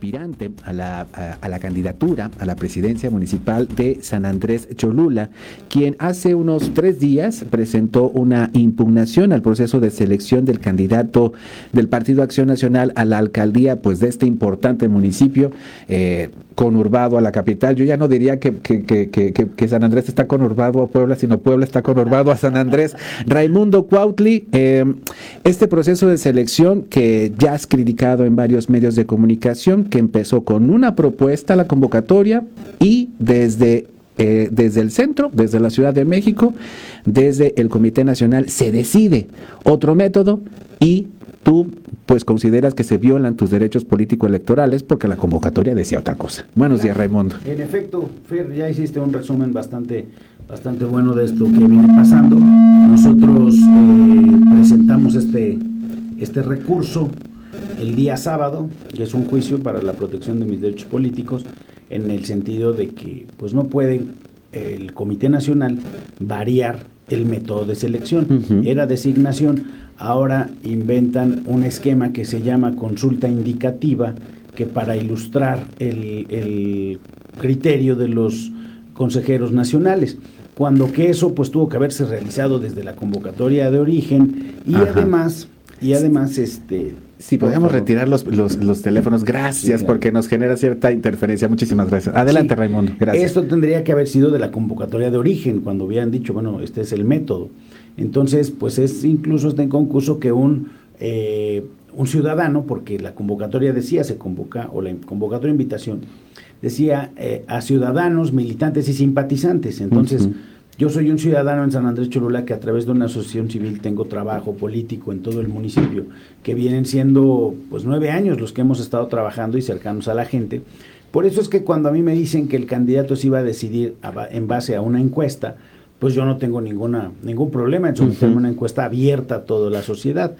aspirante a la, a, la, candidatura a la presidencia municipal de San Andrés Cholula, quien hace unos tres días presentó una impugnación al proceso de selección del candidato del Partido Acción Nacional a la alcaldía pues, de este importante municipio. Eh, conurbado a la capital. Yo ya no diría que, que, que, que, San Andrés está conurbado a Puebla, sino Puebla está conurbado a San Andrés. Raimundo Cuautli, eh, este proceso de selección que ya has criticado en varios medios de comunicación, que empezó con una propuesta a la convocatoria y desde eh, desde el centro, desde la Ciudad de México, desde el Comité Nacional, se decide otro método y tú pues consideras que se violan tus derechos político-electorales porque la convocatoria decía otra cosa. Buenos días, Raimundo. En efecto, Fer, ya hiciste un resumen bastante, bastante bueno de esto que viene pasando. Nosotros eh, presentamos este, este recurso el día sábado, que es un juicio para la protección de mis derechos políticos, en el sentido de que pues no pueden el Comité Nacional variar el método de selección. Era designación ahora inventan un esquema que se llama consulta indicativa, que para ilustrar el, criterio de los consejeros nacionales cuando que eso pues tuvo que haberse realizado desde la convocatoria de origen y además y además este si podemos retirar los, los, teléfonos, gracias, porque nos genera cierta interferencia. Muchísimas gracias. Adelante, Raimundo. Gracias. Esto tendría que haber sido de la convocatoria de origen, cuando hubieran dicho, bueno, este es el método. Entonces, pues es incluso está en concurso que un, eh, un ciudadano, porque la convocatoria decía, se convoca, o la convocatoria de invitación, decía eh, a ciudadanos, militantes y simpatizantes. Entonces, yo soy un ciudadano en San Andrés Cholula que a través de una asociación civil tengo trabajo político en todo el municipio, que vienen siendo pues nueve años los que hemos estado trabajando y cercanos a la gente. Por eso es que cuando a mí me dicen que el candidato se iba a decidir en base a una encuesta, pues yo no tengo ninguna, ningún problema en someterme una encuesta abierta a toda la sociedad.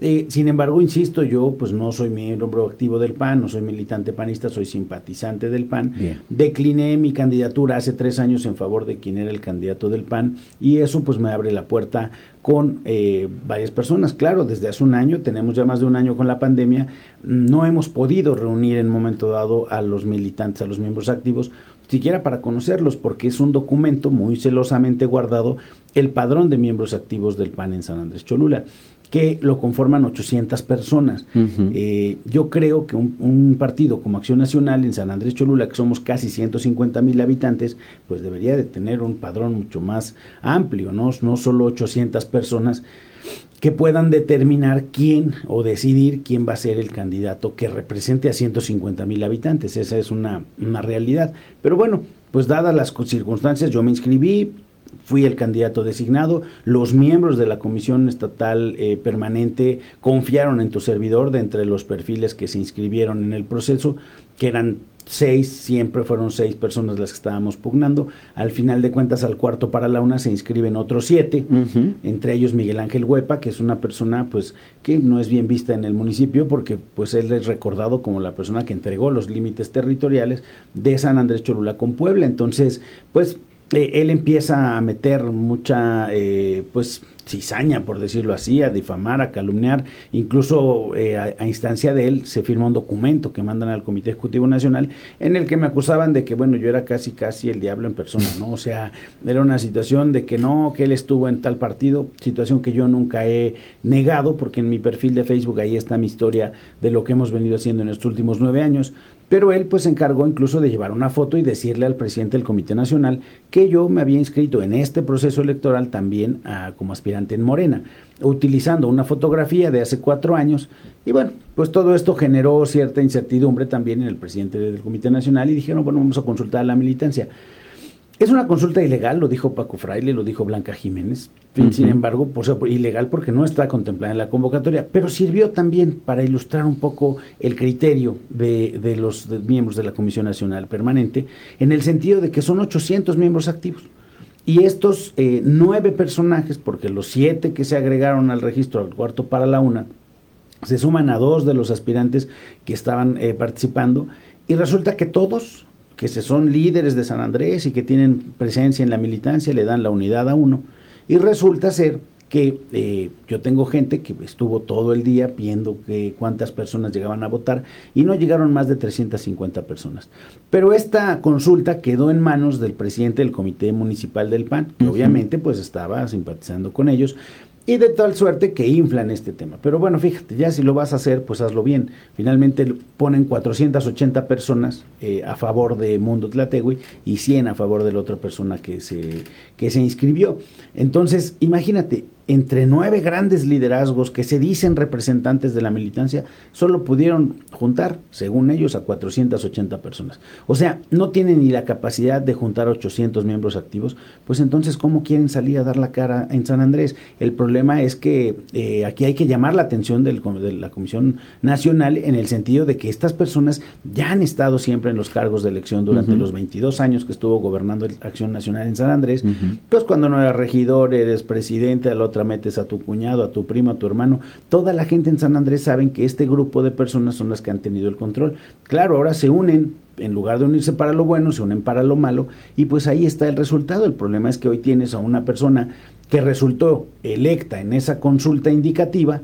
Eh, sin embargo, insisto, yo pues no soy miembro activo del PAN, no soy militante panista, soy simpatizante del PAN. Decliné mi candidatura hace tres años en favor de quien era el candidato del PAN y eso pues me abre la puerta con eh, varias personas. Claro, desde hace un año, tenemos ya más de un año con la pandemia, no hemos podido reunir en momento dado a los militantes, a los miembros activos, siquiera para conocerlos, porque es un documento muy celosamente guardado, el padrón de miembros activos del PAN en San Andrés Cholula que lo conforman 800 personas. Eh, yo creo que un, partido como Acción Nacional en San Andrés Cholula, que somos casi 150 mil habitantes, pues debería de tener un padrón mucho más amplio, ¿no? no solo 800 personas que puedan determinar quién o decidir quién va a ser el candidato que represente a 150 mil habitantes. Esa es una, una realidad. Pero bueno, pues dadas las circunstancias, yo me inscribí, fui el candidato designado, los miembros de la Comisión Estatal eh, Permanente confiaron en tu servidor de entre los perfiles que se inscribieron en el proceso, que eran seis, siempre fueron seis personas las que estábamos pugnando. Al final de cuentas, al cuarto para la una se inscriben otros siete, entre ellos Miguel Ángel Huepa, que es una persona pues que no es bien vista en el municipio porque pues él es recordado como la persona que entregó los límites territoriales de San Andrés Cholula con Puebla. Entonces, pues eh, él empieza a meter mucha, eh, pues, cizaña, por decirlo así, a difamar, a calumniar. Incluso eh, a, instancia de él se firma un documento que mandan al Comité Ejecutivo Nacional en el que me acusaban de que, bueno, yo era casi, casi el diablo en persona, ¿no? O sea, era una situación de que no, que él estuvo en tal partido, situación que yo nunca he negado, porque en mi perfil de Facebook ahí está mi historia de lo que hemos venido haciendo en estos últimos nueve años. Pero él pues se encargó incluso de llevar una foto y decirle al presidente del Comité Nacional que yo me había inscrito en este proceso electoral también ah, como aspirante en Morena, utilizando una fotografía de hace cuatro años. Y bueno, pues todo esto generó cierta incertidumbre también en el presidente del Comité Nacional y dijeron, bueno, vamos a consultar a la militancia. Es una consulta ilegal, lo dijo Paco Fraile, lo dijo Blanca Jiménez. Sin embargo, por, ilegal porque no está contemplada en la convocatoria, pero sirvió también para ilustrar un poco el criterio de, los miembros de la Comisión Nacional Permanente, en el sentido de que son 800 miembros activos. Y estos eh, nueve personajes, porque los siete que se agregaron al registro al cuarto para la una, se suman a dos de los aspirantes que estaban eh, participando, y resulta que todos que se son líderes de San Andrés y que tienen presencia en la militancia, le dan la unidad a uno. Y resulta ser que eh, yo tengo gente que estuvo todo el día viendo que cuántas personas llegaban a votar y no llegaron más de 350 personas. Pero esta consulta quedó en manos del presidente del Comité Municipal del PAN, que obviamente pues estaba simpatizando con ellos, y de tal suerte que inflan este tema. Pero bueno, fíjate, ya si lo vas a hacer, pues hazlo bien. Finalmente ponen 480 personas eh, a favor de Mundo Tlategui y 100 a favor de la otra persona que se, que se inscribió. Entonces, imagínate, entre nueve grandes liderazgos que se dicen representantes de la militancia, solo pudieron juntar, según ellos, a 480 personas. O sea, no tienen ni la capacidad de juntar 800 miembros activos, pues entonces, ¿cómo quieren salir a dar la cara en San Andrés? El problema es que eh, aquí hay que llamar la atención del, de la Comisión Nacional en el sentido de que estas personas ya han estado siempre en los cargos de elección durante los 22 años que estuvo gobernando Acción Nacional en San Andrés, pues cuando no era regidor, eres presidente, al otra metes a tu cuñado, a tu primo, a tu hermano. Toda la gente en San Andrés saben que este grupo de personas son las que han tenido el control. Claro, ahora se unen, en lugar de unirse para lo bueno, se unen para lo malo y pues ahí está el resultado. El problema es que hoy tienes a una persona que resultó electa en esa consulta indicativa,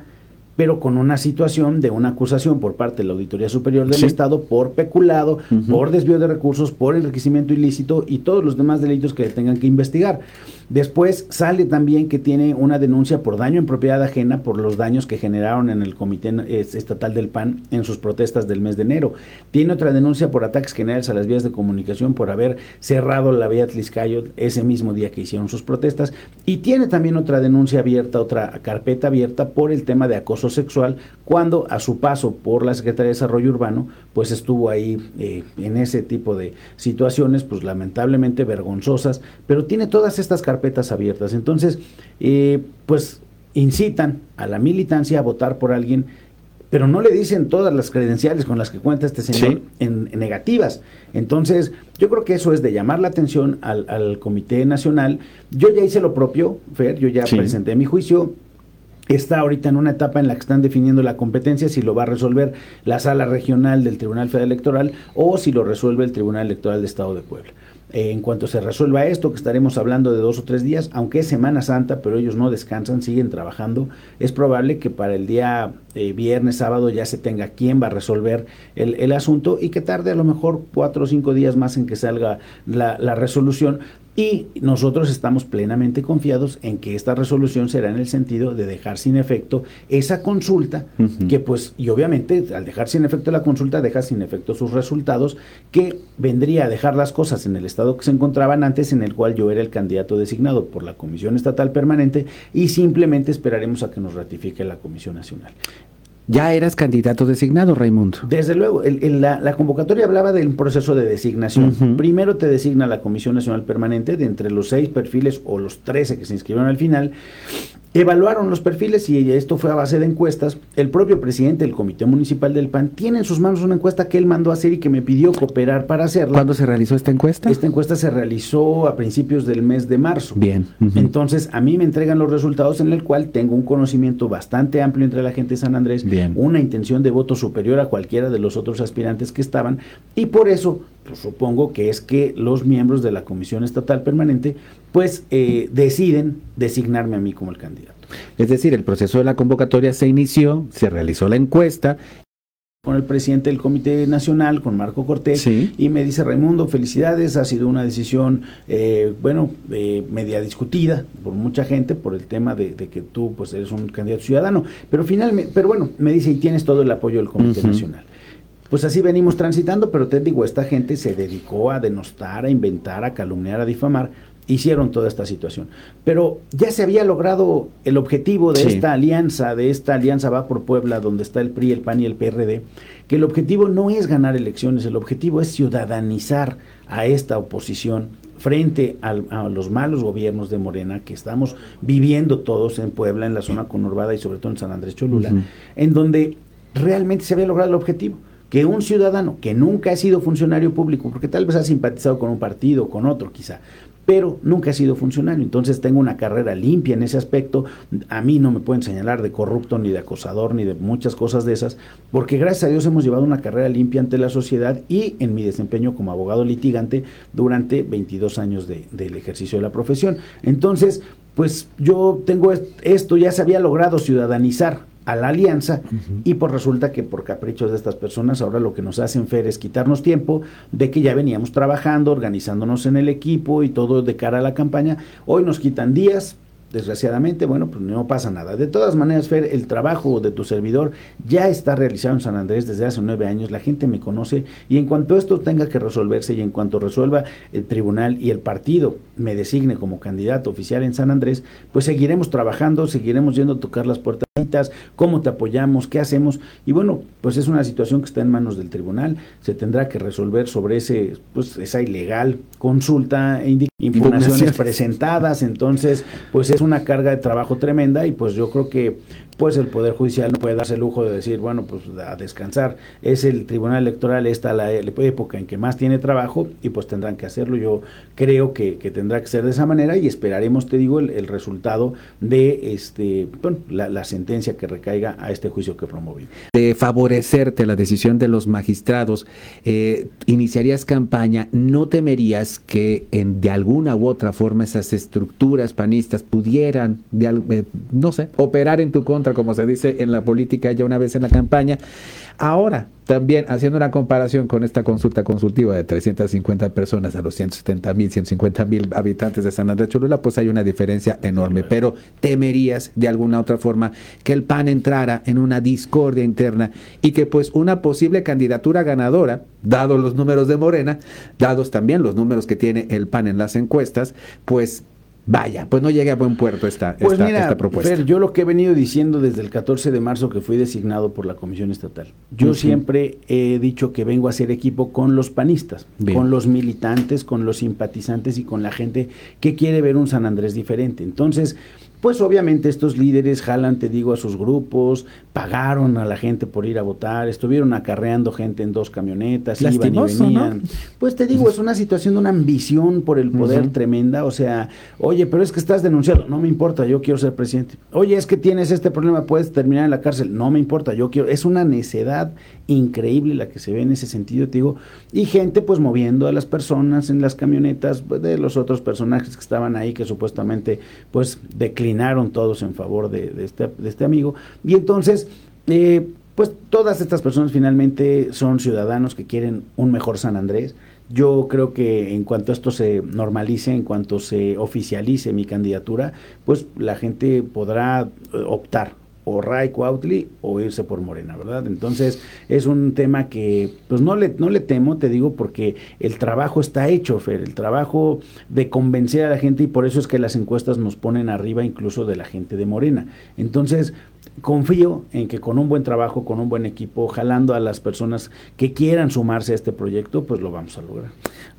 pero con una situación de una acusación por parte de la Auditoría Superior del Estado por peculado, por desvío de recursos, por enriquecimiento ilícito y todos los demás delitos que tengan que investigar. Después sale también que tiene una denuncia por daño en propiedad ajena por los daños que generaron en el Comité Estatal del PAN en sus protestas del mes de enero. Tiene otra denuncia por ataques generales a las vías de comunicación por haber cerrado la vía Tliscayo ese mismo día que hicieron sus protestas. Y tiene también otra denuncia abierta, otra carpeta abierta por el tema de acoso sexual cuando a su paso por la Secretaría de Desarrollo Urbano pues estuvo ahí eh, en ese tipo de situaciones pues lamentablemente vergonzosas, pero tiene todas estas carpetas carpetas abiertas. Entonces, eh, pues incitan a la militancia a votar por alguien, pero no le dicen todas las credenciales con las que cuenta este señor en, negativas. Entonces, yo creo que eso es de llamar la atención al, Comité Nacional. Yo ya hice lo propio, Fer, yo ya presenté mi juicio. Está ahorita en una etapa en la que están definiendo la competencia, si lo va a resolver la sala regional del Tribunal Federal Electoral o si lo resuelve el Tribunal Electoral de Estado de Puebla. Eh, en cuanto se resuelva esto, que estaremos hablando de dos o tres días, aunque es Semana Santa, pero ellos no descansan, siguen trabajando, es probable que para el día eh, viernes, sábado ya se tenga quién va a resolver el, asunto y que tarde a lo mejor cuatro o cinco días más en que salga la resolución, y nosotros estamos plenamente confiados en que esta resolución será en el sentido de dejar sin efecto esa consulta, que pues, y obviamente al dejar sin efecto la consulta, deja sin efecto sus resultados, que vendría a dejar las cosas en el estado que se encontraban antes, en el cual yo era el candidato designado por la Comisión Estatal Permanente, y simplemente esperaremos a que nos ratifique la Comisión Nacional. Ya eras candidato designado, Raimundo. Desde luego, la, convocatoria hablaba del proceso de designación. Primero te designa la Comisión Nacional Permanente de entre los seis perfiles o los trece que se inscribieron al final Evaluaron los perfiles y esto fue a base de encuestas. El propio presidente del Comité Municipal del PAN tiene en sus manos una encuesta que él mandó a hacer y que me pidió cooperar para hacerla. ¿Cuándo se realizó esta encuesta? Esta encuesta se realizó a principios del mes de marzo. Bien. Entonces, a mí me entregan los resultados en el cual tengo un conocimiento bastante amplio entre la gente de San Andrés, Bien. Una intención de voto superior a cualquiera de los otros aspirantes que estaban y por eso pues, supongo que es que los miembros de la Comisión Estatal Permanente pues eh, deciden designarme a mí como el candidato. Es decir, el proceso de la convocatoria se inició, se realizó la encuesta con el presidente del Comité Nacional, con Marco Cortés, y me dice, Raimundo, felicidades, ha sido una decisión, eh, bueno, eh, media discutida por mucha gente por el tema de, que tú pues eres un candidato ciudadano, pero finalmente, pero bueno, me dice, y tienes todo el apoyo del Comité Nacional. Pues así venimos transitando, pero te digo, esta gente se dedicó a denostar, a inventar, a calumniar, a difamar, hicieron toda esta situación. Pero ya se había logrado el objetivo de esta alianza, de esta alianza Va por Puebla, donde está el PRI, el PAN y el PRD, que el objetivo no es ganar elecciones, el objetivo es ciudadanizar a esta oposición frente a los malos gobiernos de Morena que estamos viviendo todos en Puebla, en la zona conurbada y sobre todo en San Andrés Cholula, en donde realmente se había logrado el objetivo que un ciudadano que nunca ha sido funcionario público, porque tal vez ha simpatizado con un partido, con otro quizá, pero nunca ha sido funcionario. Entonces tengo una carrera limpia en ese aspecto. A mí no me pueden señalar de corrupto, ni de acosador, ni de muchas cosas de esas, porque gracias a Dios hemos llevado una carrera limpia ante la sociedad y en mi desempeño como abogado litigante durante 22 años del ejercicio de la profesión. Entonces, pues yo tengo esto, ya se había logrado ciudadanizar a la alianza y pues resulta que por caprichos de estas personas ahora lo que nos hacen Fer es quitarnos tiempo de que ya veníamos trabajando, organizándonos en el equipo y todo de cara a la campaña. Hoy nos quitan días, desgraciadamente, bueno, pues no pasa nada. De todas maneras, Fer, el trabajo de tu servidor ya está realizado en San Andrés desde hace nueve años, la gente me conoce y en cuanto esto tenga que resolverse y en cuanto resuelva el tribunal y el partido me designe como candidato oficial en San Andrés, pues seguiremos trabajando, seguiremos yendo a tocar las puertas cómo te apoyamos, qué hacemos. Y bueno, pues es una situación que está en manos del tribunal, se tendrá que resolver sobre ese, pues esa ilegal consulta e impugnaciones presentadas, entonces pues es una carga de trabajo tremenda y pues yo creo que pues el Poder Judicial no puede darse el lujo de decir, bueno, pues a descansar. Es el Tribunal Electoral esta la época en que más tiene trabajo y pues tendrán que hacerlo. Yo creo que, tendrá que ser de esa manera y esperaremos, te digo, el, resultado de este, bueno, la, sentencia que recaiga a este juicio que promoví. De favorecerte la decisión de los magistrados, eh, iniciarías campaña, ¿no temerías que en, de alguna u otra forma esas estructuras panistas pudieran, eh, no sé, operar en tu contra? como se dice en la política ya una vez en la campaña. Ahora, también haciendo una comparación con esta consulta consultiva de 350 personas a los 170 mil, 150 mil habitantes de San Andrés Cholula, pues hay una diferencia enorme. Pero temerías de alguna otra forma que el PAN entrara en una discordia interna y que pues una posible candidatura ganadora, dados los números de Morena, dados también los números que tiene el PAN en las encuestas, pues vaya, pues no llegue a buen puerto esta, pues esta, propuesta. yo lo que he venido diciendo desde el 14 de marzo que fui designado por la Comisión Estatal, yo siempre he dicho que vengo a hacer equipo con los panistas, con los militantes, con los simpatizantes y con la gente que quiere ver un San Andrés diferente. Entonces, pues obviamente estos líderes jalan, te digo, a sus grupos, pagaron a la gente por ir a votar, estuvieron acarreando gente en dos camionetas, iban y venían. Pues te digo, es una situación de una ambición por el poder tremenda, o sea, oye, pero es que estás denunciado, no me importa, yo quiero ser presidente. Oye, es que tienes este problema, puedes terminar en la cárcel, no me importa, yo quiero, es una necedad increíble la que se ve en ese sentido, te digo, y gente pues moviendo a las personas en las camionetas pues, de los otros personajes que estaban ahí que supuestamente pues declinaron todos en favor de, este, de este, amigo. Y entonces, eh, pues todas estas personas finalmente son ciudadanos que quieren un mejor San Andrés. Yo creo que en cuanto esto se normalice, en cuanto se oficialice mi candidatura, pues la gente podrá eh, optar o Ray Cuautli o irse por Morena, ¿verdad? Entonces es un tema que pues no le, no le temo, te digo, porque el trabajo está hecho, Fer, el trabajo de convencer a la gente y por eso es que las encuestas nos ponen arriba incluso de la gente de Morena. Entonces, confío en que con un buen trabajo, con un buen equipo, jalando a las personas que quieran sumarse a este proyecto, pues lo vamos a lograr.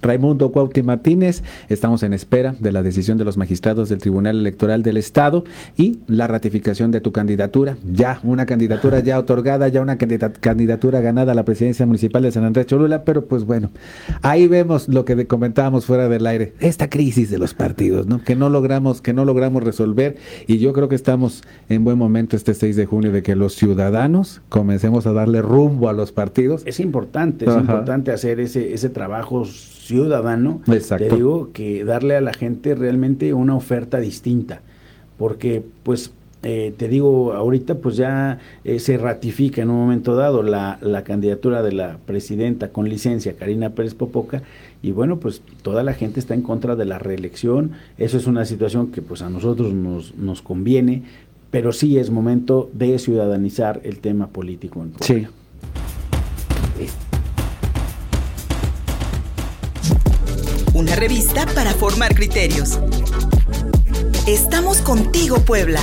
Raimundo Cuauti Martínez, estamos en espera de la decisión de los magistrados del Tribunal Electoral del Estado y la ratificación de tu candidatura, ya una candidatura ya otorgada, ya una candidatura ganada a la presidencia municipal de San Andrés Cholula, pero pues bueno, ahí vemos lo que comentábamos fuera del aire, esta crisis de los partidos, ¿no? Que no logramos, que no logramos resolver y yo creo que estamos en buen momento este 6 de junio de que los ciudadanos comencemos a darle rumbo a los partidos. Es importante, es importante hacer ese, ese trabajo ciudadano. Exacto. Te digo que darle a la gente realmente una oferta distinta, porque pues eh, te digo, ahorita pues ya eh, se ratifica en un momento dado la, la, candidatura de la presidenta con licencia, Karina Pérez Popoca, y bueno, pues toda la gente está en contra de la reelección, eso es una situación que pues a nosotros nos, nos conviene, pero sí es momento de ciudadanizar el tema político en Sí. Una revista para formar criterios. Estamos contigo, Puebla.